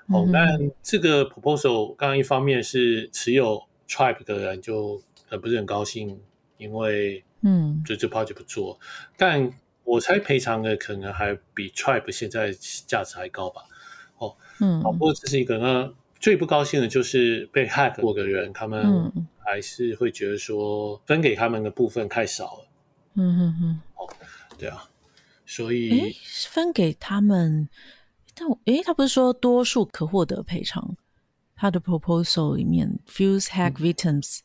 哦，那这个 proposal 刚刚一方面是持有 trap 的人就很不是很高兴，因为嗯，就这 project 不做。但我猜赔偿的可能还比 trap 现在价值还高吧。哦，嗯，好不过这是一个呢，最不高兴的就是被 hack 过的人，他们、嗯。还是会觉得说分给他们的部分太少了，嗯哼哼，哦，对啊，所以分给他们，但我诶，他不是说多数可获得赔偿？他的 proposal 里面，Fuse hack victims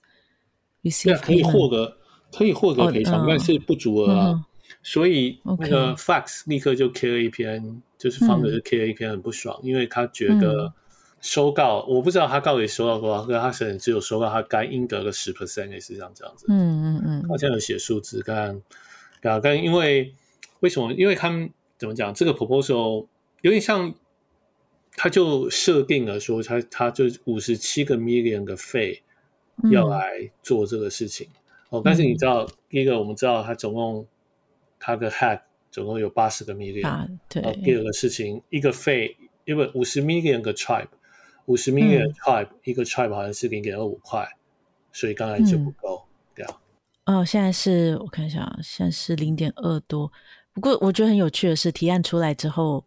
可以获得可以获得赔偿、哦，但是不足额啊、嗯，所以那个 Fax 立刻就 K 了一篇，嗯、就是方的是 K 了一篇很不爽，嗯、因为他觉得。收到，我不知道他到底收到多少，可是他可能只有收到他该应得的十 percent，类似像这样子。嗯嗯嗯，好像有写数字，看，啊，但因为为什么？因为他们怎么讲？这个 proposal 有点像，他就设定了说他，他他就五十七个 million 的 Faye 要来做这个事情。嗯、哦，但是你知道，第一个我们知道他总共他的 hack 总共有八十个 million，啊，对。第二个事情，一个 Faye 因为五十 million 个 tribe。五十 million tribe，一个 tribe 好像是零点二五块，所以刚才就不够，对、嗯、啊。哦，现在是我看一下，现在是零点二多。不过我觉得很有趣的是，提案出来之后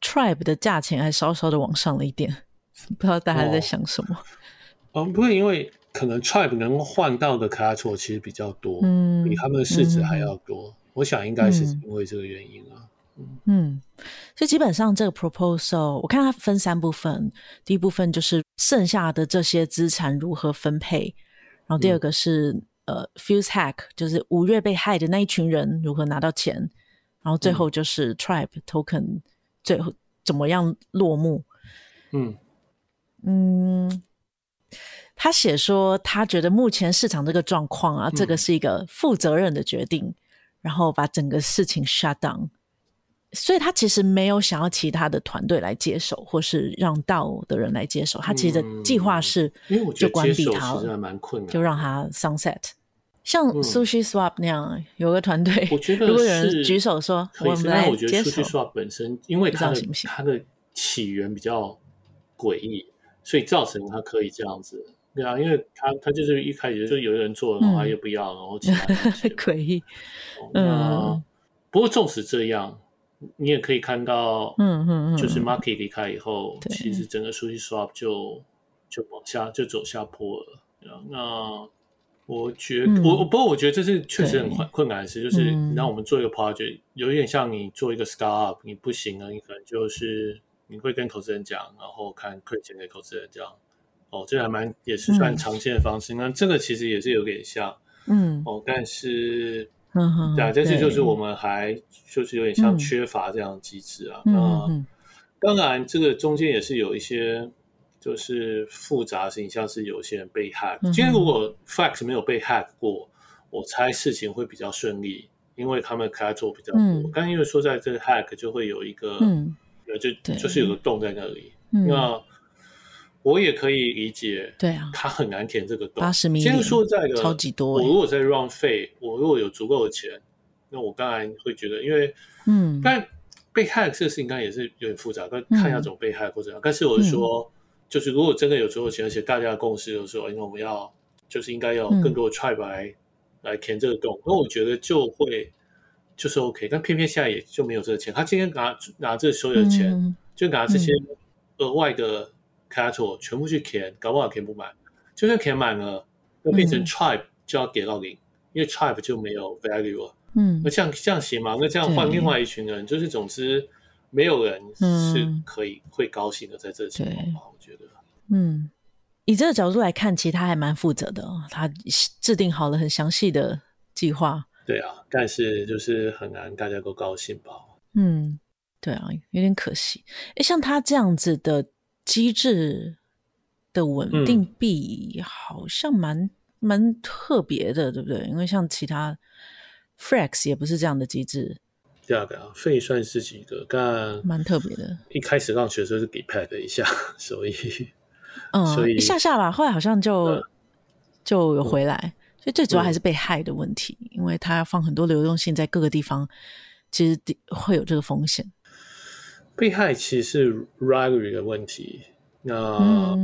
，tribe 的价钱还稍稍的往上了一点，不知道大家在想什么。哦，嗯、不会，因为可能 tribe 能够换到的 collateral 其实比较多，嗯，比他们的市值还要多。嗯、我想应该是因为这个原因啊。嗯，所以基本上这个 proposal 我看它分三部分，第一部分就是剩下的这些资产如何分配，然后第二个是、嗯、呃 Fuse hack 就是五月被害的那一群人如何拿到钱，然后最后就是 tribe token 最后怎么样落幕。嗯。嗯，他写说他觉得目前市场这个状况啊、嗯，这个是一个负责任的决定，然后把整个事情 shut down。所以他其实没有想要其他的团队来接手，或是让到的人来接手。他其实的计划是就关闭他了，就让他 sunset。像 Sushi Swap 那样，嗯、有个团队，我觉得如果有人举手说我们来接手，Sushi Swap 本身因为它的行行它的起源比较诡异，所以造成它可以这样子。对啊，因为他他就是一开始就有人做，然后他又不要，嗯、然后其他 诡异。嗯，不过纵使这样。你也可以看到，嗯嗯嗯，就是 Market 离开以后，嗯、其实整个 Sushi Swap 就就往下就走下坡了。那我觉得、嗯、我不过我觉得这是确实很困困难的事，就是让我们做一个 project，、嗯、有一点像你做一个 startup，你不行了，你可能就是你会跟投资人讲，然后看亏钱给投资人这样。哦，这还蛮也是算常见的方式。嗯、那这个其实也是有点像，嗯，哦，但是，嗯哼，对，但是就是我们还就是有点像缺乏这样机制啊。嗯、那当然，这个中间也是有一些就是复杂性，像是有些人被 hack。今天如果 Flax 没有被 hack 过，我猜事情会比较顺利，因为他们开做比较多。嗯、刚因为说在这个 hack 就会有一个，嗯，就就是有个洞在那里，嗯、那。我也可以理解，对啊，他很难填这个洞。八十米，先说在个超级多。我如果在 run 费，我如果有足够的钱，那我当然会觉得，因为嗯，但被害这个事情刚才也是有点复杂，但看要怎么被害或者怎样。但是我是说，就是如果真的有足够钱，而且大家的共识就是说，因为我们要就是应该要更多的 tribe 来来填这个洞，那我觉得就会就是 OK。但偏偏现在也就没有这个钱，他今天拿拿这所有的钱，就拿这些额外的。Capital 全部去填，搞不好填不满。就算填满了，那变成 tribe 就要给到零，嗯、因为 tribe 就没有 value 了。嗯，那这样这样行吗？那这样换另外一群人，就是总之没有人是可以、嗯、会高兴的，在这个情况吧？我觉得，嗯，以这个角度来看，其实他还蛮负责的，他制定好了很详细的计划。对啊，但是就是很难大家都高兴吧？嗯，对啊，有点可惜。哎，像他这样子的。机制的稳定币好像蛮、嗯、蛮特别的，对不对？因为像其他，Frex 也不是这样的机制。第二个啊，费算是几个，但蛮特别的。一开始让学生是给 pad 一下，所以 嗯，所以一下下吧，后来好像就、嗯、就有回来。所以最主要还是被害的问题，嗯、因为它要放很多流动性在各个地方，其实会有这个风险。被害其实是 Rary 的问题，那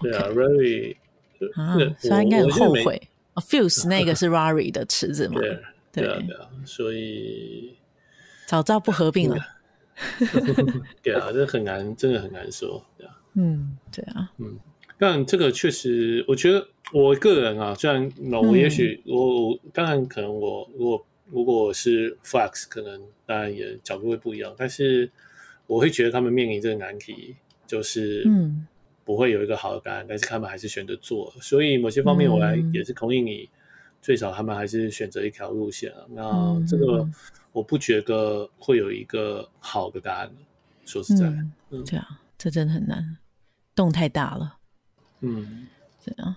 对啊，Rary 啊，所以他应该很后悔。Fuse 那个是 Rary 的池子嘛？对对啊，对啊，所以早知道不合并了。对啊，这很难，真的很难说。对啊，嗯，对啊，嗯，但这个确实，我觉得我个人啊，虽然那我也许我当然可能我如果如果是 Flex，可能当然也角度会不一样，但是。我会觉得他们面临这个难题，就是嗯，不会有一个好的答案，嗯、但是他们还是选择做。所以某些方面，我来也是同意你，嗯、最少他们还是选择一条路线啊。那这个我不觉得会有一个好的答案。说实在，嗯，嗯对啊，这真的很难，洞太大了。嗯，这样。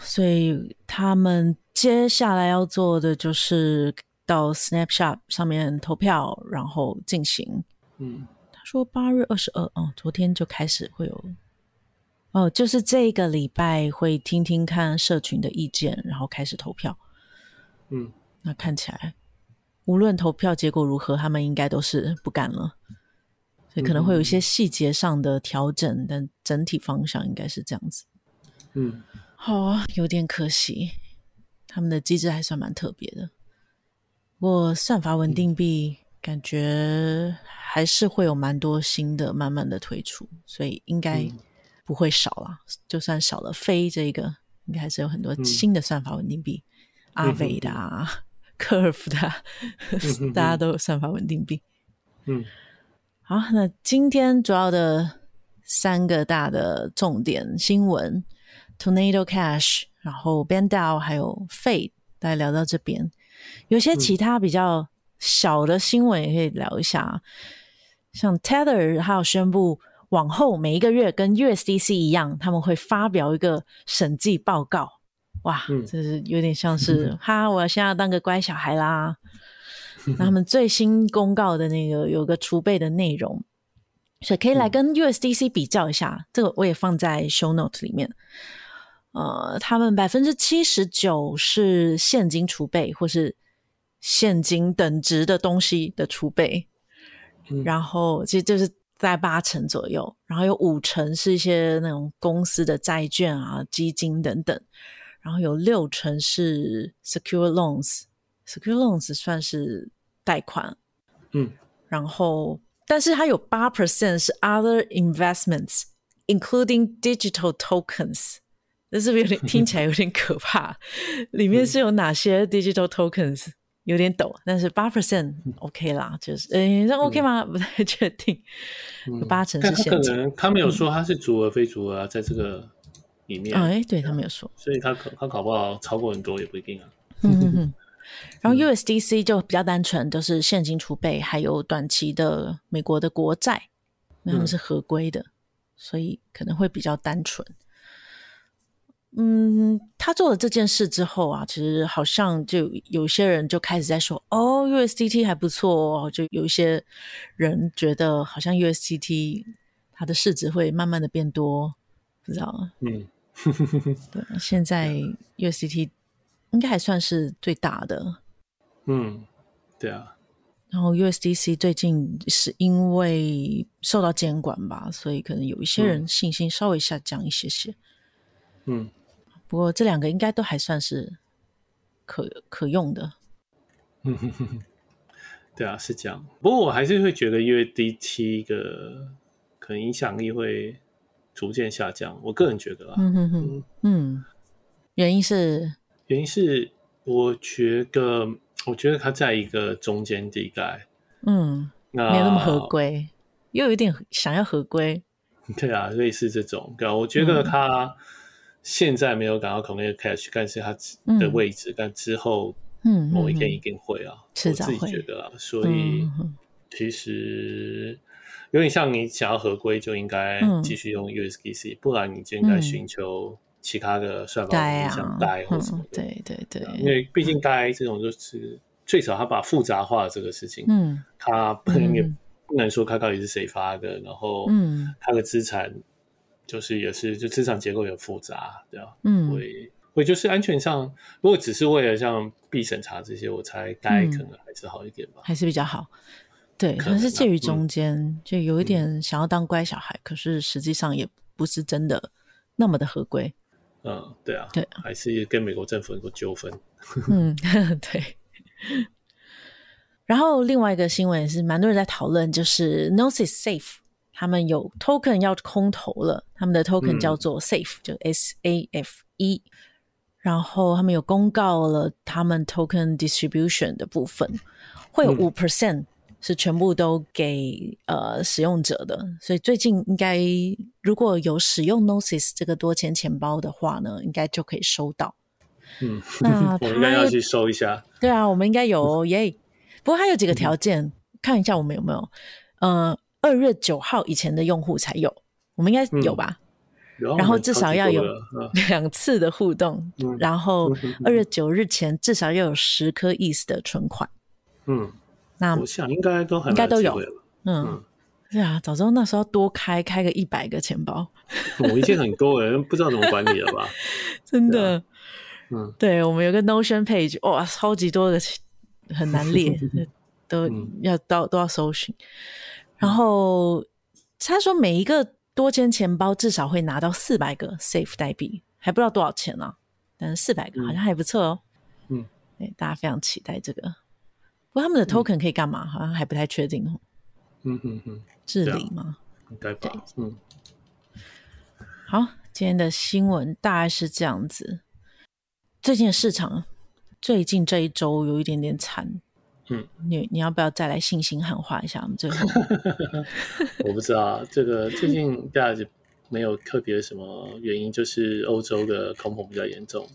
所以他们接下来要做的就是到 Snapshot 上面投票，然后进行。嗯，他说八月二十二，哦，昨天就开始会有，哦，就是这个礼拜会听听看社群的意见，然后开始投票。嗯，那看起来无论投票结果如何，他们应该都是不干了，所以可能会有一些细节上的调整，嗯、但整体方向应该是这样子。嗯，好啊，有点可惜，他们的机制还算蛮特别的。我算法稳定币感觉。还是会有蛮多新的慢慢的推出，所以应该不会少了。嗯、就算少了飞这个，应该还是有很多新的算法稳定币，阿伟、嗯、的啊、嗯、Curve 的、大家都有算法稳定币。嗯，好，那今天主要的三个大的重点新闻：Tornado Cash，然后 BendDAO 还有 Fade，大家聊到这边，有些其他比较小的新闻也可以聊一下。像 Tether，还有宣布往后每一个月跟 USDC 一样，他们会发表一个审计报告。哇，嗯、这是有点像是、嗯、哈，我现在要当个乖小孩啦。那、嗯、他们最新公告的那个有个储备的内容，所以可以来跟 USDC 比较一下。嗯、这个我也放在 Show Note 里面。呃，他们百分之七十九是现金储备，或是现金等值的东西的储备。然后其实就是在八成左右，然后有五成是一些那种公司的债券啊、基金等等，然后有六成是 secure loans，secure loans 算是贷款，嗯，然后但是它有八 percent 是 other investments，including digital tokens，这是不是有点听起来有点可怕？里面是有哪些 digital tokens？有点抖，但是八 percent OK 啦，就是诶，这 OK 吗？不太确定，八成是现金。可能他没有说他是足额非足额啊，在这个里面。哎，对他没有说，所以他可他搞不好超过很多也不一定啊。嗯嗯嗯。然后 USDC 就比较单纯，都是现金储备，还有短期的美国的国债，那他们是合规的，所以可能会比较单纯。嗯，他做了这件事之后啊，其实好像就有些人就开始在说，哦，USDT 还不错哦，就有一些人觉得好像 USDT 它的市值会慢慢的变多，不知道。嗯，对，现在 USDT 应该还算是最大的。嗯，对啊。然后 USDC 最近是因为受到监管吧，所以可能有一些人信心稍微下降一些些。嗯。不过这两个应该都还算是可可用的。嗯哼哼，对啊，是这样。不过我还是会觉得 USDT 的可能影响力会逐渐下降。我个人觉得啊，嗯哼哼，嗯，原因是原因是我觉得我觉得它在一个中间地带，嗯，那没有那么合规，又有一点想要合规。对啊，类似这种，对啊，我觉得它。嗯现在没有感到 Connect Cash，但是它的位置，嗯、但之后，嗯，某一天一定会啊。我自己觉得啊，所以、嗯、其实有点像你想要合规，就应该继续用 USDC，、嗯、不然你就应该寻求其他的算法，嗯、像 DAI 或什么的。对对对，因为毕竟 DAI 这种就是最少它把复杂化这个事情，嗯，它不能也不能说它到底是谁发的，然后，嗯，它的资产。就是也是，就资产结构也复杂，对吧？嗯，会会就是安全上，如果只是为了像必审查这些，我猜该可能还是好一点吧，还是比较好。对，可能是介于中间，就有一点想要当乖小孩，可是实际上也不是真的那么的合规。嗯，对啊，对，还是跟美国政府有个纠纷。嗯，对。然后另外一个新闻也是蛮多人在讨论，就是 Gnosis Safe。他们有 token 要空投了，他们的 token 叫做 Safe，、嗯、就 S A F E。然后他们有公告了他们 token distribution 的部分，会有五 percent 是全部都给呃使用者的。所以最近应该如果有使用 Gnosis 这个多钱钱包的话呢，应该就可以收到。嗯，那 我应该要去收一下。对啊，我们应该有 耶。Yeah、不过还有几个条件，嗯、看一下我们有没有。呃。二月九号以前的用户才有，我们应该有吧？嗯、然后至少要有 两次的互动，嗯、然后二月九日前至少要有十颗 ETH 的存款。嗯，那我想应该都应该都有。嗯，对啊，早知道那时候多开开个一百个钱包，我已经很多了，不知道怎么管理了吧？真的，啊、嗯，对，我们有个 Notion page，哇，超级多的，很难列，都要都都要搜寻。然后他说，每一个多间钱包至少会拿到四百个 Safe 代币，还不知道多少钱呢、啊？但是四百个好像还不错哦。嗯，对，大家非常期待这个。不过他们的 Token 可以干嘛？嗯、好像还不太确定哦。嗯嗯嗯，治理吗？应该吧。嗯。好，今天的新闻大概是这样子。最近的市场，最近这一周有一点点惨。嗯，你你要不要再来信心喊话一下？我们最后，我不知道这个最近大家没有特别什么原因，就是欧洲的通膨比较严重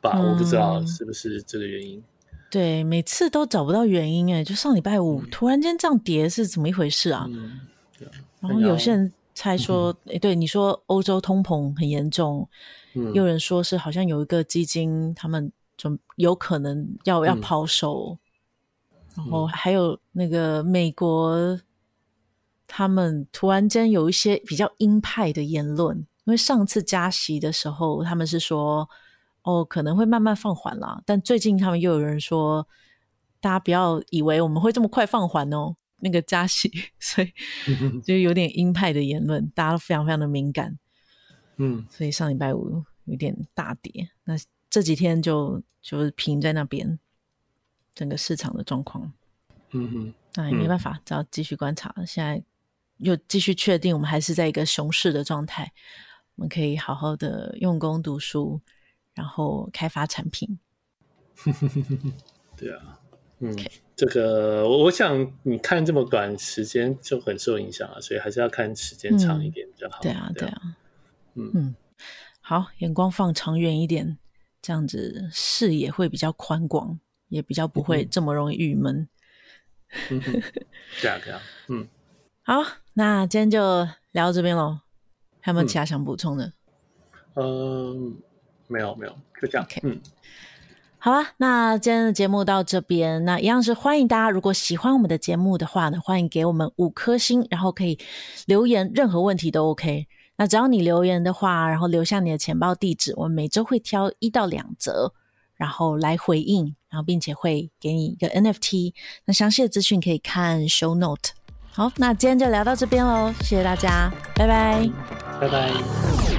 吧？嗯、我不知道是不是这个原因。对，每次都找不到原因哎，就上礼拜五、嗯、突然间这样跌是怎么一回事啊？嗯，对。然后有些人猜说，哎、嗯，对，你说欧洲通膨很严重，嗯，有人说是好像有一个基金，他们准有可能要要抛售。然后还有那个美国，他们突然间有一些比较鹰派的言论，因为上次加息的时候，他们是说哦可能会慢慢放缓啦，但最近他们又有人说，大家不要以为我们会这么快放缓哦，那个加息，所以 就有点鹰派的言论，大家都非常非常的敏感，嗯，所以上礼拜五有点大跌，那这几天就就是平在那边。整个市场的状况，嗯哼，那也没办法，只要继续观察。现在又继续确定，我们还是在一个熊市的状态。我们可以好好的用功读书，然后开发产品。对啊，嗯，Okay. 这个我想你看这么短时间就很受影响啊，所以还是要看时间长一点比较好。嗯、对啊，对啊，嗯嗯，好，眼光放长远一点，这样子视野会比较宽广，也比较不会这么容易郁闷。嗯哼，对啊，对啊，嗯，好，那今天就聊到这边喽。还有没有其他想补充的？嗯，呃、没有，没有，就这样。Okay. 嗯。好啊，那今天的节目到这边，那一样是欢迎大家，如果喜欢我们的节目的话呢，欢迎给我们五颗星，然后可以留言，任何问题都 OK。那只要你留言的话，然后留下你的钱包地址，我们每周会挑一到两则，然后来回应，然后并且会给你一个 NFT。那详细的资讯可以看 Show Note。好，那今天就聊到这边喽，谢谢大家，拜拜，拜拜。